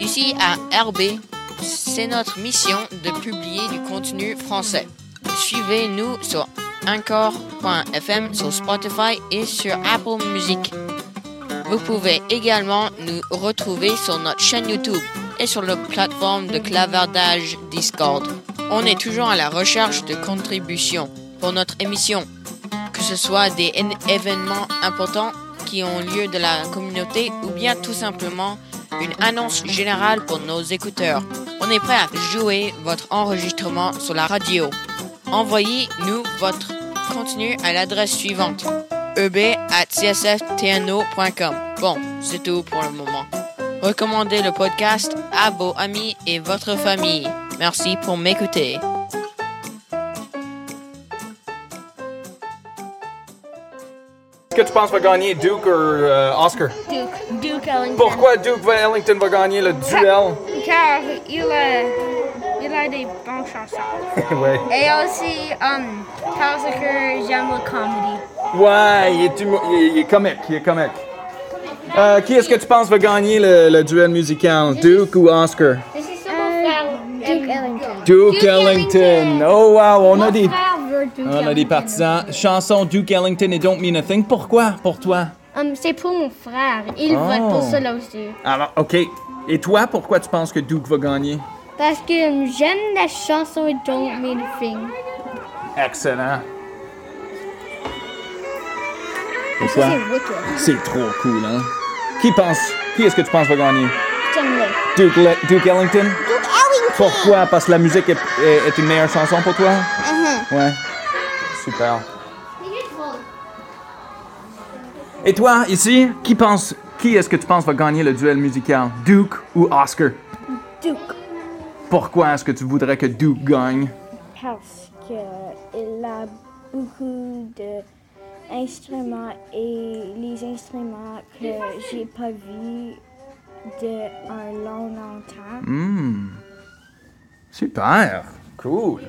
Ici à RB, c'est notre mission de publier du contenu français. Suivez-nous sur encore.fm sur Spotify et sur Apple Music. Vous pouvez également nous retrouver sur notre chaîne YouTube et sur la plateforme de clavardage Discord. On est toujours à la recherche de contributions pour notre émission, que ce soit des événements importants qui ont lieu de la communauté ou bien tout simplement une annonce générale pour nos écouteurs. On est prêt à jouer votre enregistrement sur la radio. Envoyez-nous votre contenu à l'adresse suivante eb at csftno.com. Bon, c'est tout pour le moment. Recommandez le podcast à vos amis et votre famille. Merci pour m'écouter. Est-ce que tu penses va gagner Duke ou euh, Oscar? Duke, Duke Ellington. Pourquoi Duke Ellington va gagner le duel? Car il a, il a des bonnes chansons. ouais. Et aussi, um, parce que j'aime la comédie. Ouais, il est, humo- il est- il est comique, il est comique. Euh, qui est-ce que tu penses va gagner le, le duel musical? Duke ou Oscar? Frère. Duke Ellington. Duke, Ellington. Oh wow, on a des, on a des partisans. Chanson Duke Ellington et Don't Mean a Thing. Pourquoi? Pour toi? Um, c'est pour mon frère. Il Oh. vote pour cela aussi. Alors, ok. Et toi, pourquoi tu penses que Duke va gagner? Parce que j'aime la chanson Don't Mean a Thing. Excellent. Pourquoi? C'est trop cool, hein? Qui pense? Qui est-ce que tu penses va gagner? Duke, Le- Duke Ellington? Duke Ellington. Pourquoi? Parce que la musique est, est- est une meilleure chanson pour toi? Uh-huh. Ouais. Super. Et toi, ici, qui pense, qui est-ce que tu penses va gagner le duel musical? Duke ou Oscar? Duke. Pourquoi est-ce que tu voudrais que Duke gagne? parce qu'il a beaucoup d'instruments et les instruments que j'ai pas vus de un long longtemps. Hmm. Super. Cool.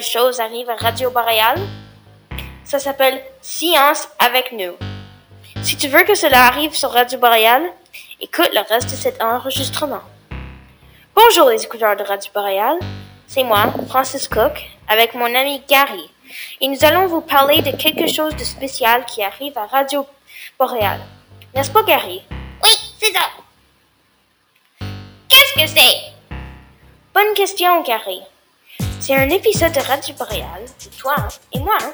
Savais-tu qu'une nouvelle chose arrive à Radio Boréal? Ça s'appelle Science avec nous. Si tu veux que cela arrive sur Radio Boréal, écoute le reste de cet enregistrement. Bonjour les écouteurs de Radio Boréal, c'est moi, Francis Cook, avec mon ami Gary, et nous allons vous parler de quelque chose de spécial qui arrive à Radio Boréal. N'est-ce pas Gary? Oui, c'est ça. Qu'est-ce que c'est? Bonne question, Gary. C'est un épisode de Radio Boréal, de toi hein, et moi. hein.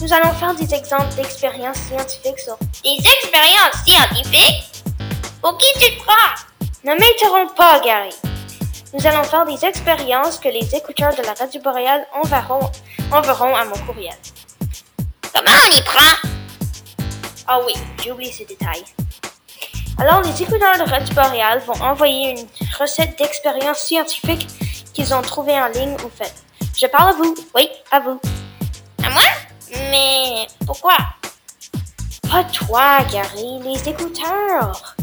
Nous allons faire des exemples d'expériences scientifiques sur... Des expériences scientifiques? Pour qui tu te prends? Ne m'interromps pas, Gary. Nous allons faire des expériences que les écouteurs de la Radio Boréal enverront, enverront à mon courriel. Comment on y prend? Ah oui, j'ai oublié ce détail. Alors, les écouteurs de Radio Boréal vont envoyer une recette d'expérience scientifique qu'ils ont trouvée en ligne ou faite. Je parle à vous. Oui, à vous. À moi? Mais pourquoi? Pas toi, Gary, les écouteurs.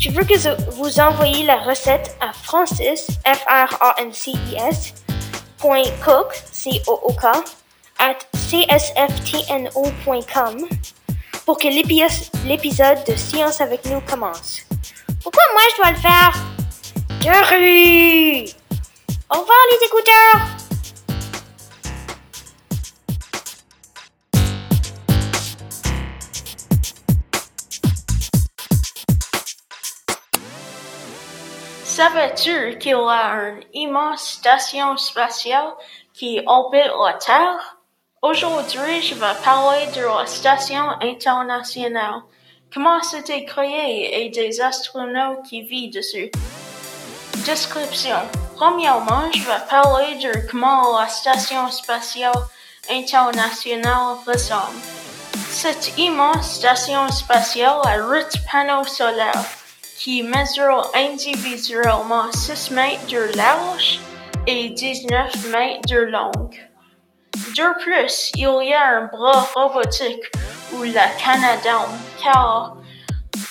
Je veux que vous envoyiez la recette à Francis, F-R-A-N-C-I-S, point cook, C-O-O-K, at csftno.com pour que l'épi- l'épisode de Science avec nous commence. Pourquoi moi je dois le faire? Gary! Au revoir, les écouteurs! Savais-tu qu'il y a une immense station spatiale qui orbite la Terre? Aujourd'hui, je vais parler de la station internationale. Comment c'était créé et des astronautes qui vivent dessus? Description. Premièrement, je vais parler de comment la station spatiale internationale ressemble. Cette immense station spatiale a huit panneaux solaires qui mesurent individuellement 6 mètres de large et 19 mètres de long. De plus, il y a un bras robotique ou la Canadam, car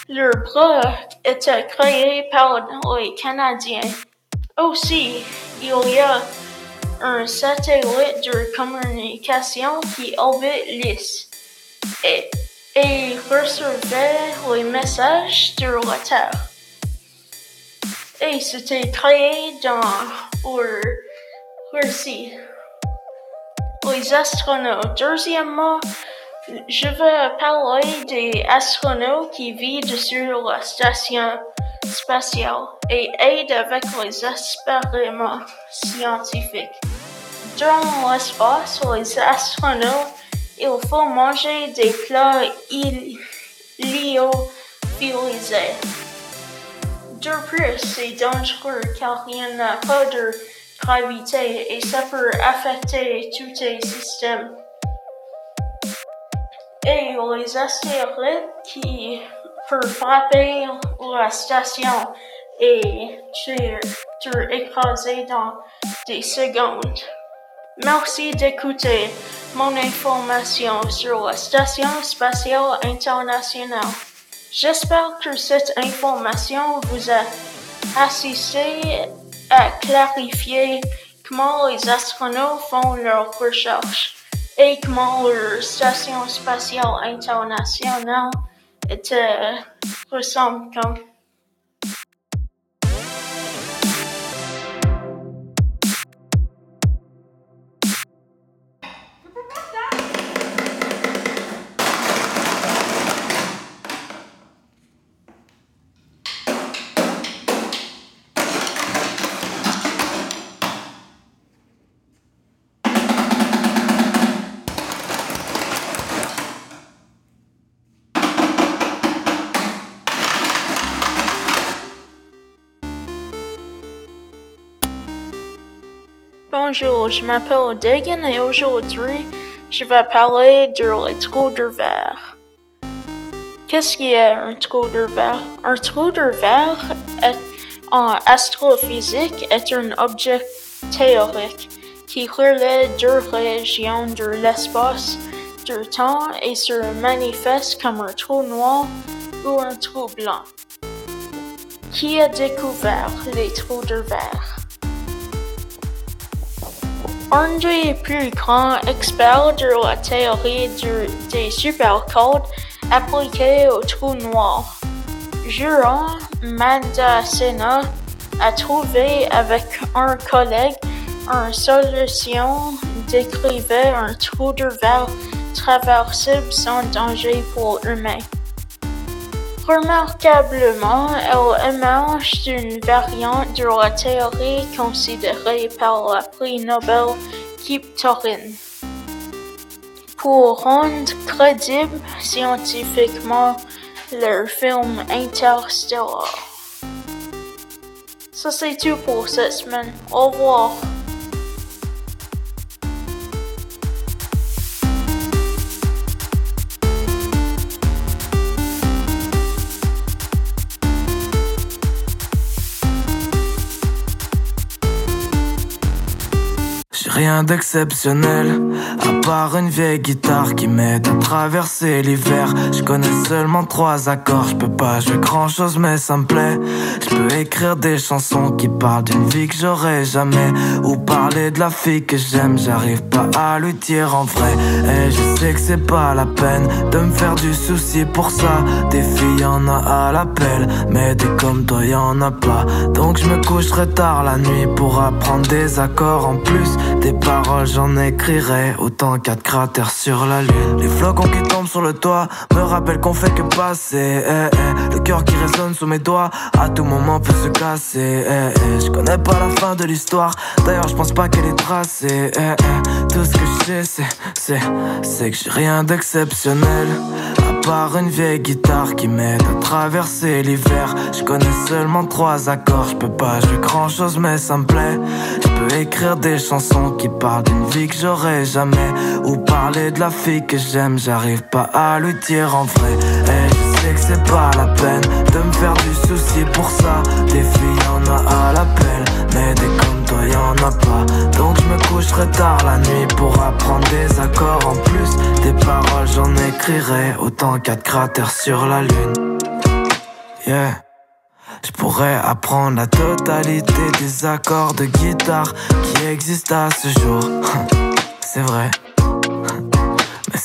le bras était créé par les Canadiens. Aussi, il y a un satellite de communication qui orbite l'IS et, et recevait les messages de la Terre. Et c'était créé dans le récit. Les astronautes. Deuxièmement, je vais parler des astronautes qui vivent sur la station spatiale et aident avec les expériments scientifiques. Dans l'espace, les astronautes, il faut manger des plats il- lyophilisés. De plus, c'est dangereux car il n'y a pas de gravité et ça peut affecter tous les systèmes. Et les astéroïdes qui peuvent frapper la station et te, te écraser dans des secondes. Merci d'écouter mon information sur la Station spatiale internationale. J'espère que cette information vous a assisté à clarifier comment les astronautes font leurs recherches et comment leur station spatiale internationale était, ressemble comme. Bonjour, je m'appelle Dagan et aujourd'hui, je vais parler de les trous de verre. Qu'est-ce qui est un trou de verre? Un trou de verre en astrophysique est un objet théorique qui relaie deux régions de l'espace, du temps et se manifeste comme un trou noir ou un trou blanc. Qui a découvert les trous de verre? Un des plus experts de la théorie des supercodes appliqués au trou noir. Jurand Mandacena a trouvé avec un collègue une solution décrivait un trou de verre traversible sans danger pour l'humain. Remarquablement, elle émerge d'une variante de la théorie considérée par le prix Nobel Kip Thorne. Pour rendre crédible scientifiquement leur film Interstellar. Ça c'est tout pour cette semaine. Au revoir. Rien d'exceptionnel, à part une vieille guitare qui m'aide à traverser l'hiver. Je connais seulement trois accords, je peux pas jouer grand chose mais ça me plaît. Je peux écrire des chansons qui parlent d'une vie que j'aurais jamais, ou parler de la fille que j'aime, j'arrive pas à lui dire en vrai. Et je sais que c'est pas la peine de me faire du souci pour ça. Des filles en a à l'appel, mais des comme toi y en a pas. Donc je me coucherai tard la nuit pour apprendre des accords en plus. Des paroles, j'en écrirai autant qu'à de cratères sur la lune. Les flocons qui tombent sur le toit me rappellent qu'on fait que passer. Eh, eh. Le cœur qui résonne sous mes doigts, à tout moment peut se casser. Eh, je connais pas la fin de l'histoire, d'ailleurs je pense pas qu'elle est tracée. Tout ce que je sais, c'est, c'est, c'est que j'ai rien d'exceptionnel une vieille guitare qui m'aide à traverser l'hiver. Je connais seulement trois accords, je peux pas jouer grand chose mais ça me plaît. Je peux écrire des chansons qui parlent d'une vie que j'aurais jamais. Ou parler de la fille que j'aime, j'arrive pas à lui dire en vrai. Et je sais que c'est pas la peine de me faire du souci pour ça. Des filles en a à l'appel, mais des comme toi y'en a pas. Donc je me coucherai tard la nuit pour apprendre des accords en plus. Autant qu'à de cratères sur la lune. Yeah. Je pourrais apprendre la totalité des accords de guitare qui existent à ce jour. C'est vrai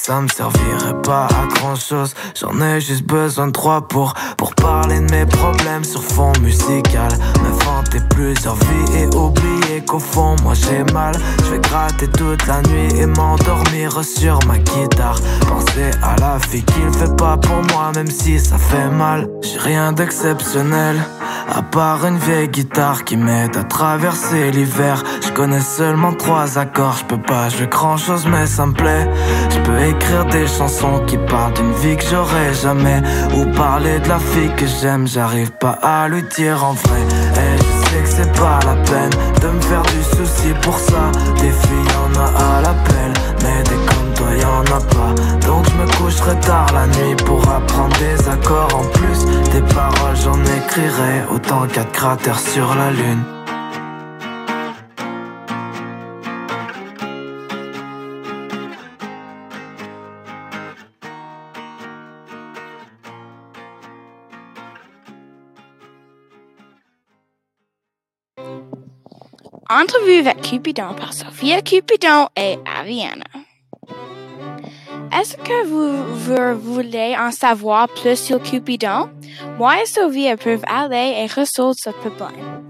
ça me servirait pas à grand chose. J'en ai juste besoin de trois pour, pour parler de mes problèmes sur fond musical. M'inventer plusieurs vies et oublier qu'au fond, moi j'ai mal. Je vais gratter toute la nuit et m'endormir sur ma guitare. Penser à la fille qu'il fait pas pour moi, même si ça fait mal. J'ai rien d'exceptionnel. À part une vieille guitare qui m'aide à traverser l'hiver Je connais seulement trois accords, je peux pas jouer grand chose mais ça me plaît. Je peux écrire des chansons qui parlent d'une vie que j'aurais jamais Ou parler de la fille que j'aime, j'arrive pas à lui dire en vrai. Et je sais que c'est pas la peine de me faire du souci pour ça. Des filles en a à l'appel, mais des comme toi y'en a pas. Donc je me coucherai tard la nuit pour apprendre des accords en plus Des paroles j'en écrirai autant qu'à cratères sur la lune Entrevue avec Cupidon par Sophia Cupidon et Ariana. Est-ce que vous, voulez en savoir plus sur Cupidon? Moi et Sophia peuvent aller et résoudre ce problème.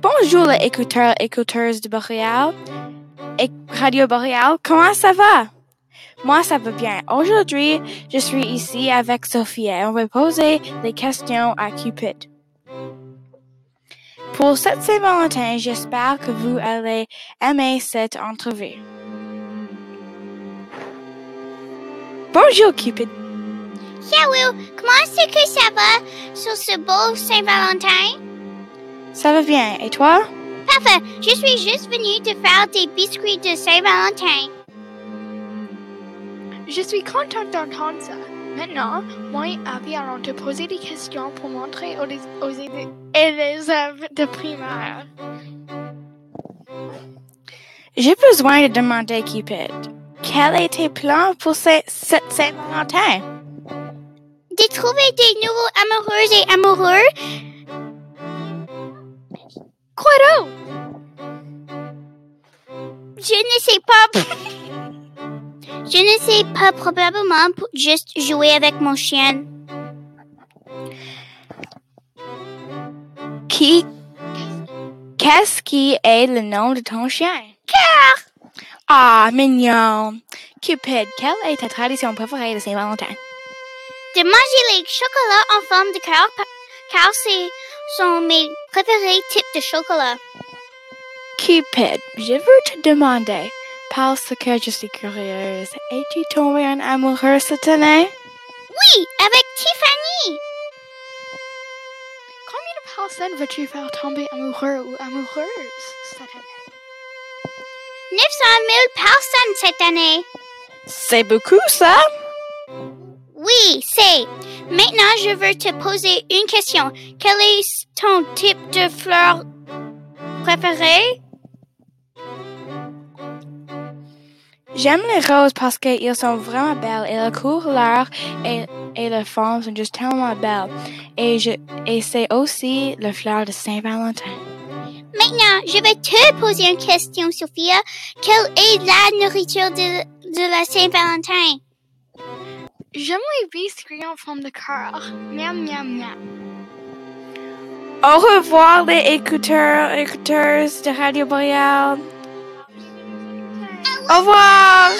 Bonjour les écouteurs et écouteuses de Boréal et Radio Boréal, comment ça va? Moi, ça va bien. Aujourd'hui, je suis ici avec Sophia et on va poser des questions à Cupid. Pour cette Saint-Valentin, j'espère que vous allez aimer cette entrevue. Bonjour Cupid. Salut, comment est-ce que ça va sur ce beau Saint-Valentin? Ça va bien, et toi? Parfait, je suis juste venue te faire des biscuits de Saint-Valentin. Je suis contente d'entendre ça. Maintenant, moi et Abby allons te poser des questions pour montrer aux, aux élèves de primaire. J'ai besoin de demander Cupid. Quel est tes plan pour cette Saint-Valentin? De trouver des nouveaux amoureux et amoureux. Quoi Je ne sais pas. Je ne sais pas, probablement pour juste jouer avec mon chien. Qui. Qu'est-ce qui est le nom de ton chien? Cœur. Ah, mignon. Cupid, quelle est ta tradition préférée de Saint-Valentin? De manger les chocolats en forme de cœur car ce sont mes préférés types de chocolat. Cupid, je veux te demander, parce que je suis curieuse, es-tu tombée en amoureux cette année? Oui, avec Tiffany. Combien de personnes veux-tu faire tomber amoureux ou amoureuse cette? 900 000 personnes cette année. C'est beaucoup, ça? Oui, c'est. Maintenant, je veux te poser une question. Quel est ton type de fleur préféré? J'aime les roses parce qu'elles sont vraiment belles et la couleur et, et la forme sont juste tellement belles. Et, je, et c'est aussi la fleur de Saint-Valentin. Maintenant, je vais te poser une question, Sophia. Quelle est la nourriture de, de la Saint-Valentin? J'aime les biscuits en forme de cœur. Miam, miam, miam. Au revoir les écouteurs, écouteuses de Radio Boréal. Au revoir!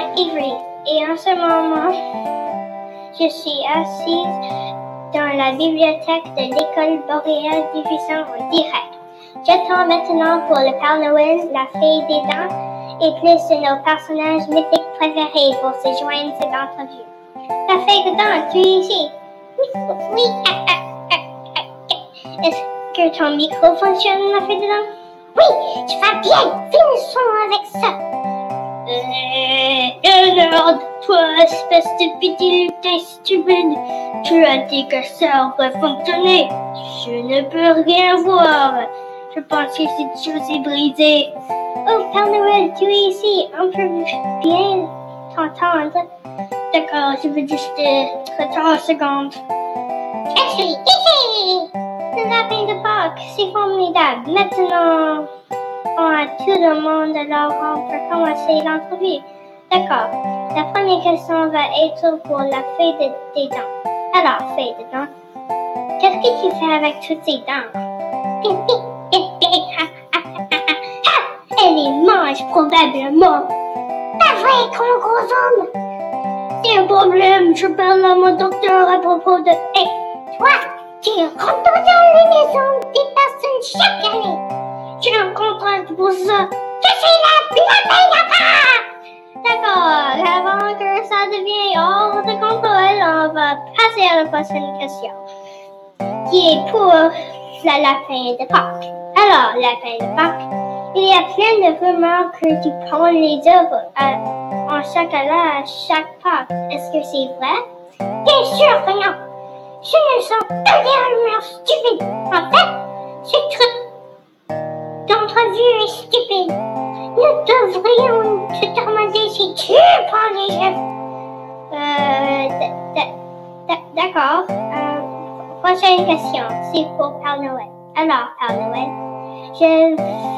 Et en ce moment, je suis assise dans la bibliothèque de l'école boréale diffusant en direct. J'attends maintenant pour le Père Noël, la Fée des Dents et plus de nos personnages mythiques préférés pour se joindre cette entrevue. La Fée des Dents, tu es ici? Oui, oui. ah, ah, ah, ah. Est-ce que ton micro fonctionne, la Fée des Dents? Oui, tu vas bien. Finissons avec ça. Regarde, toi, espèce de petit lutin stupide. Tu as dit que ça aurait fonctionné. Je ne peux rien voir. Je pense que cette chose est brisée. Oh, Père Noël, tu es ici. On peut bien t'entendre. D'accord, je veux juste euh, 30 secondes. Je suis ici. Le lapin de Pâques, c'est formidable. Maintenant, on a tout le monde, alors on peut commencer l'entrevue. D'accord. La première question va être pour la fée de, des dents. Alors, fée de dents, qu'est-ce que tu fais avec toutes ces dents? Elle les mange probablement. Pas vrai, comme gros homme? C'est un problème, je parle à mon docteur à propos de... Hé, toi, tu rentres dans les maisons des personnes chaque année. J'ai un contrat pour ça. Je suis la lapin! D'accord, avant que ça devienne hors de contrôle, on va passer à la prochaine question. Qui est pour la lapin de Pâques. Alors, lapin de Pâques, il y a plein de rumeurs que tu prends les œuvres à- en chocolat à chaque Pâques. Est-ce que c'est vrai? Bien sûr que non. Ce ne sont que des rumeurs stupides. En fait, ce truc d'entrevue est stupide. Nous devrions te demander si tu prends les œuvres. Euh, d'accord. Euh, prochaine question, c'est pour Père Noël. Alors, Père Noël, je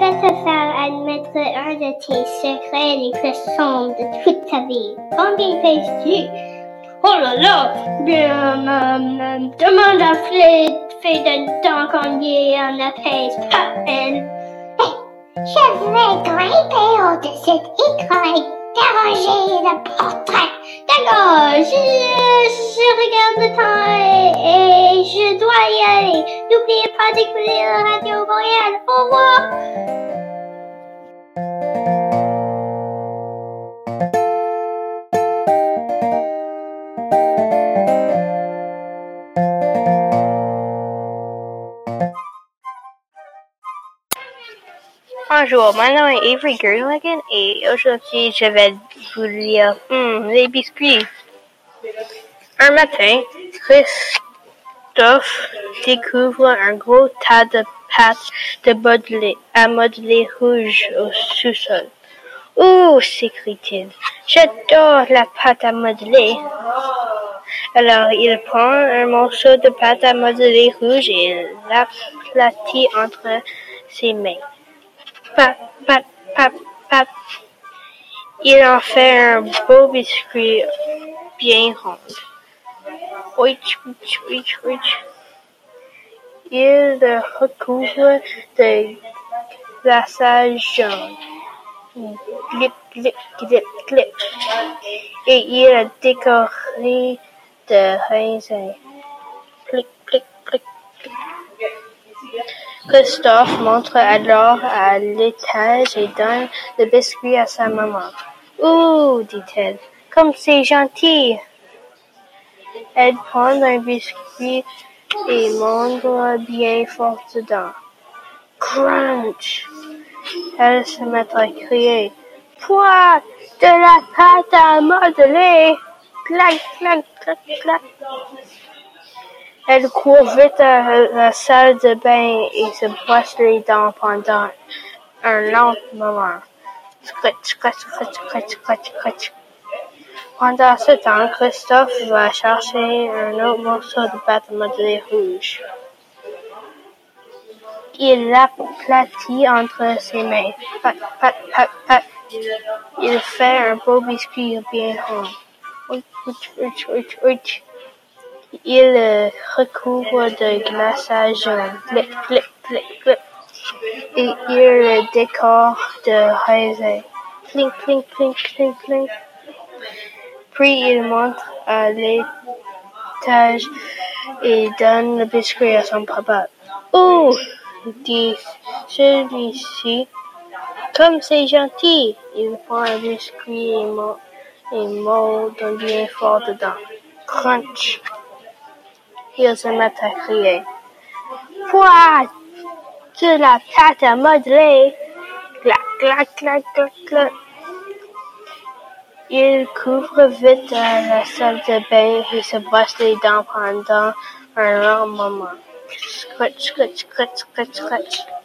vais te faire admettre un de tes secrets les plus sombres de toute ta vie. Combien pèses-tu? Oh là là! Bien, euh, euh, demande à Fée fait de temps combien on ne pèse pas elle. Je vais grimper au-dessus de l'écran d'arranger le portrait. D'accord, je, regarde le temps et, et je dois y aller. N'oubliez pas d'écouter la radio Boréal. Au revoir. Bonjour, mon nom est Avery Gerligan et aujourd'hui je vais vous lire hmm, les biscuits. Un matin, Christophe découvre un gros tas de pâte de modelé, à modeler rouge au sous-sol. Oh, s'écrie-t-il, J'adore la pâte à modeler. Alors, il prend un morceau de pâte à modeler rouge et l'aplatit entre ses mains. Il en fait un beau biscuit bien rond. Ouich, ouich, ouich, ouich. Il le recouvre de glaçage jaune. Glip, glip, glip, glip. Et il a décoré de raisin. Christophe montre alors à l'étage et donne le biscuit à sa maman. Ouh, dit-elle, comme c'est gentil. Elle prend un biscuit et mange bien fort dedans. Crunch! Elle se met à crier. Quoi? De la pâte à modeler! Clac, clac, clac, clac. Elle court vite à la salle de bain et se brosse les dents pendant un long moment. Scratch, scratch, scratch, scratch, scratch, scratch. Pendant ce temps, Christophe va chercher un autre morceau de pâte à modeler rouge. Il l'aplatit entre ses mains. Pat, pat, pat, pat. Il fait un beau biscuit bien rond. Ouch, ouch, ouch, ouch, ouch. Il le recouvre de glaçage clip. Et il le décore de raisin. Clink, clink, clink, clink, clink. Puis il monte à l'étage et donne le biscuit à son papa. Oh, dit celui-ci, comme c'est gentil. Il prend un biscuit et, mo et mord bien fort dedans. Crunch. Il se met à crier. Quoi? De la pâte à modeler. Clac, clac, clac, clac, clac. Il couvre vite la salle de bain et se brosse les dents pendant un long moment. Scratch, scratch, scratch, scratch, scratch.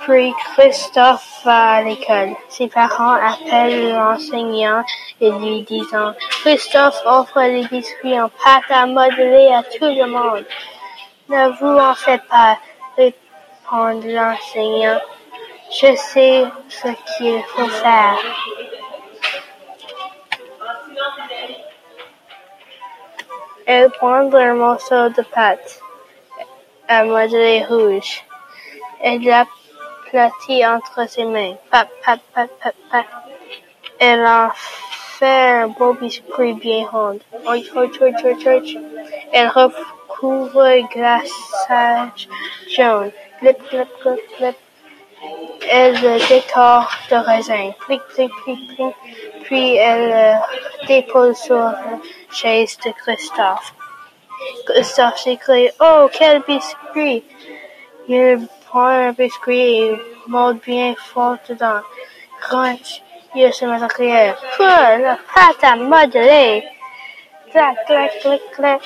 Puis Christophe va à l'école. Ses parents appellent l'enseignant et lui disent Christophe offre les biscuits en pâte à modeler à tout le monde. Ne vous en faites pas, répond l'enseignant. Je sais ce qu'il faut faire. Elle prend un morceau de pâte à modeler rouge. L'aplatit entre ses mains. Pat. Elle en fait un beau biscuit bien rond. Ouch, ouch. Elle recouvre glaçage jaune. Clip, clip, clip, clip. Elle le décore de raisin. Puis elle le dépose sur la chaise de Christophe. Christophe s'écrie Oh, quel biscuit! Prend un biscuit et mord bien fort dedans. Crunch! Il se met à crier Quoi, la pâte à modeler! Clac, clac, clac, clac.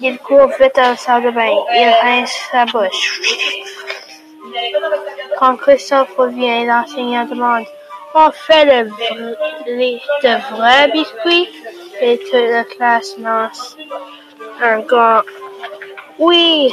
Il court vite à la salle de bain. Il rince sa bouche. Quand Christophe revient, l'enseignant demande On fait le les, vrais biscuits? Et toute la classe lance un grand Oui!